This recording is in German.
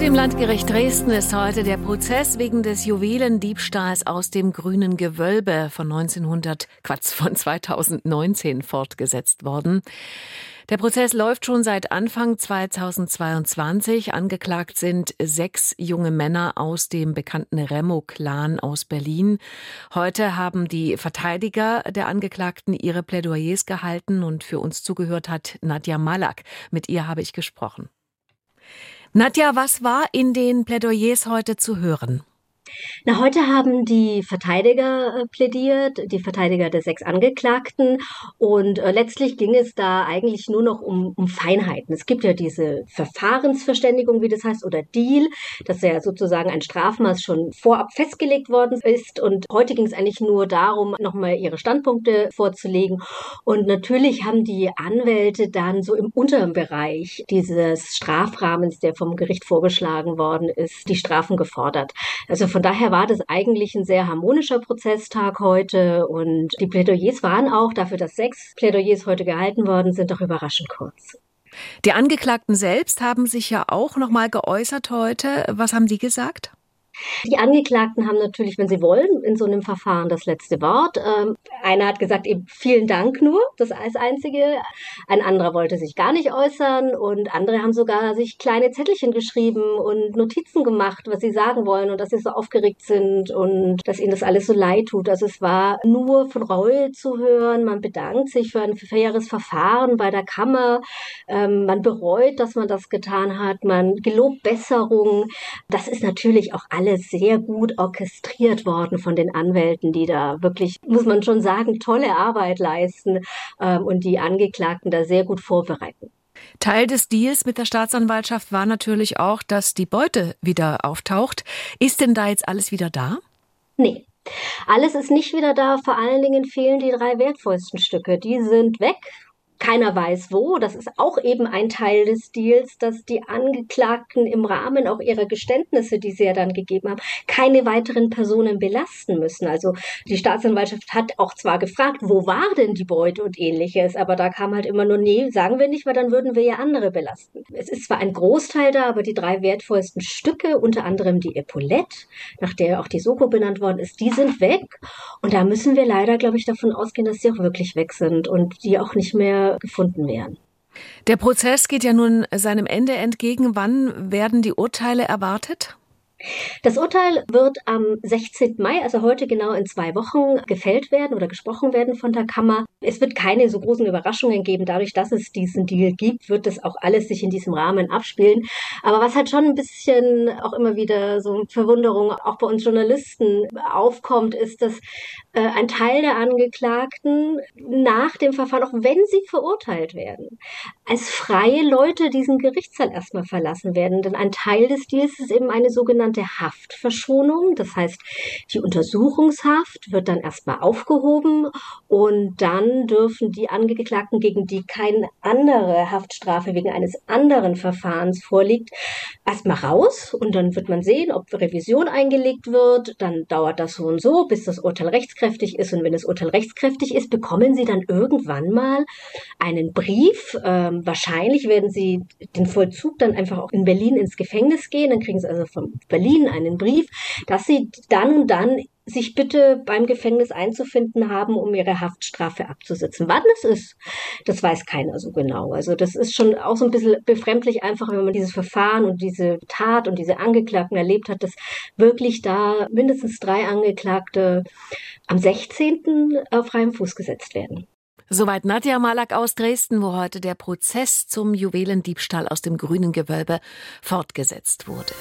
Dem Landgericht Dresden ist heute der Prozess wegen des Juwelendiebstahls aus dem grünen Gewölbe von 1900, Quatsch, von 2019 fortgesetzt worden. Der Prozess läuft schon seit Anfang 2022. Angeklagt sind sechs junge Männer aus dem bekannten Remo-Clan aus Berlin. Heute haben die Verteidiger der Angeklagten ihre Plädoyers gehalten und für uns zugehört hat Nadja Malak. Mit ihr habe ich gesprochen. Nadja, was war in den Plädoyers heute zu hören? Na, heute haben die Verteidiger äh, plädiert, die Verteidiger der sechs Angeklagten. Und äh, letztlich ging es da eigentlich nur noch um, um Feinheiten. Es gibt ja diese Verfahrensverständigung, wie das heißt, oder Deal, dass ja sozusagen ein Strafmaß schon vorab festgelegt worden ist. Und heute ging es eigentlich nur darum, nochmal ihre Standpunkte vorzulegen. Und natürlich haben die Anwälte dann so im unteren Bereich dieses Strafrahmens, der vom Gericht vorgeschlagen worden ist, die Strafen gefordert. Also von daher war das eigentlich ein sehr harmonischer Prozesstag heute und die Plädoyers waren auch dafür, dass sechs Plädoyers heute gehalten worden sind, doch überraschend kurz. Die Angeklagten selbst haben sich ja auch noch mal geäußert heute. Was haben die gesagt? Die Angeklagten haben natürlich, wenn sie wollen, in so einem Verfahren das letzte Wort. Ähm, einer hat gesagt, eben vielen Dank nur, das als einzige. Ein anderer wollte sich gar nicht äußern und andere haben sogar sich kleine Zettelchen geschrieben und Notizen gemacht, was sie sagen wollen und dass sie so aufgeregt sind und dass ihnen das alles so leid tut. Also es war nur von Reue zu hören. Man bedankt sich für ein faires Verfahren bei der Kammer. Ähm, man bereut, dass man das getan hat. Man gelobt Besserung. Das ist natürlich auch alles alles sehr gut orchestriert worden von den Anwälten, die da wirklich, muss man schon sagen, tolle Arbeit leisten ähm, und die Angeklagten da sehr gut vorbereiten. Teil des Deals mit der Staatsanwaltschaft war natürlich auch, dass die Beute wieder auftaucht. Ist denn da jetzt alles wieder da? Nee. Alles ist nicht wieder da. Vor allen Dingen fehlen die drei wertvollsten Stücke. Die sind weg keiner weiß wo. Das ist auch eben ein Teil des Deals, dass die Angeklagten im Rahmen auch ihrer Geständnisse, die sie ja dann gegeben haben, keine weiteren Personen belasten müssen. Also die Staatsanwaltschaft hat auch zwar gefragt, wo war denn die Beute und ähnliches, aber da kam halt immer nur, nee, sagen wir nicht, weil dann würden wir ja andere belasten. Es ist zwar ein Großteil da, aber die drei wertvollsten Stücke, unter anderem die Epaulette, nach der auch die Soko benannt worden ist, die sind weg. Und da müssen wir leider, glaube ich, davon ausgehen, dass sie auch wirklich weg sind und die auch nicht mehr gefunden werden. Der Prozess geht ja nun seinem Ende entgegen. Wann werden die Urteile erwartet? Das Urteil wird am 16. Mai, also heute genau in zwei Wochen, gefällt werden oder gesprochen werden von der Kammer. Es wird keine so großen Überraschungen geben. Dadurch, dass es diesen Deal gibt, wird das auch alles sich in diesem Rahmen abspielen. Aber was halt schon ein bisschen auch immer wieder so Verwunderung auch bei uns Journalisten aufkommt, ist, dass äh, ein Teil der Angeklagten nach dem Verfahren, auch wenn sie verurteilt werden, als freie Leute diesen Gerichtssaal erstmal verlassen werden. Denn ein Teil des Deals ist eben eine sogenannte sogenannte Haftverschonung. Das heißt, die Untersuchungshaft wird dann erstmal aufgehoben und dann dürfen die Angeklagten, gegen die keine andere Haftstrafe wegen eines anderen Verfahrens vorliegt, erstmal raus und dann wird man sehen, ob Revision eingelegt wird. Dann dauert das so und so, bis das Urteil rechtskräftig ist. Und wenn das Urteil rechtskräftig ist, bekommen sie dann irgendwann mal einen Brief. Ähm, wahrscheinlich werden sie den Vollzug dann einfach auch in Berlin ins Gefängnis gehen. Dann kriegen sie also vom Berlin einen Brief, dass sie dann und dann sich bitte beim Gefängnis einzufinden haben, um ihre Haftstrafe abzusitzen. Wann es ist, das weiß keiner so genau. Also das ist schon auch so ein bisschen befremdlich einfach, wenn man dieses Verfahren und diese Tat und diese Angeklagten erlebt hat, dass wirklich da mindestens drei Angeklagte am 16. auf freiem Fuß gesetzt werden. Soweit Nadja Malak aus Dresden, wo heute der Prozess zum Juwelendiebstahl aus dem grünen Gewölbe fortgesetzt wurde.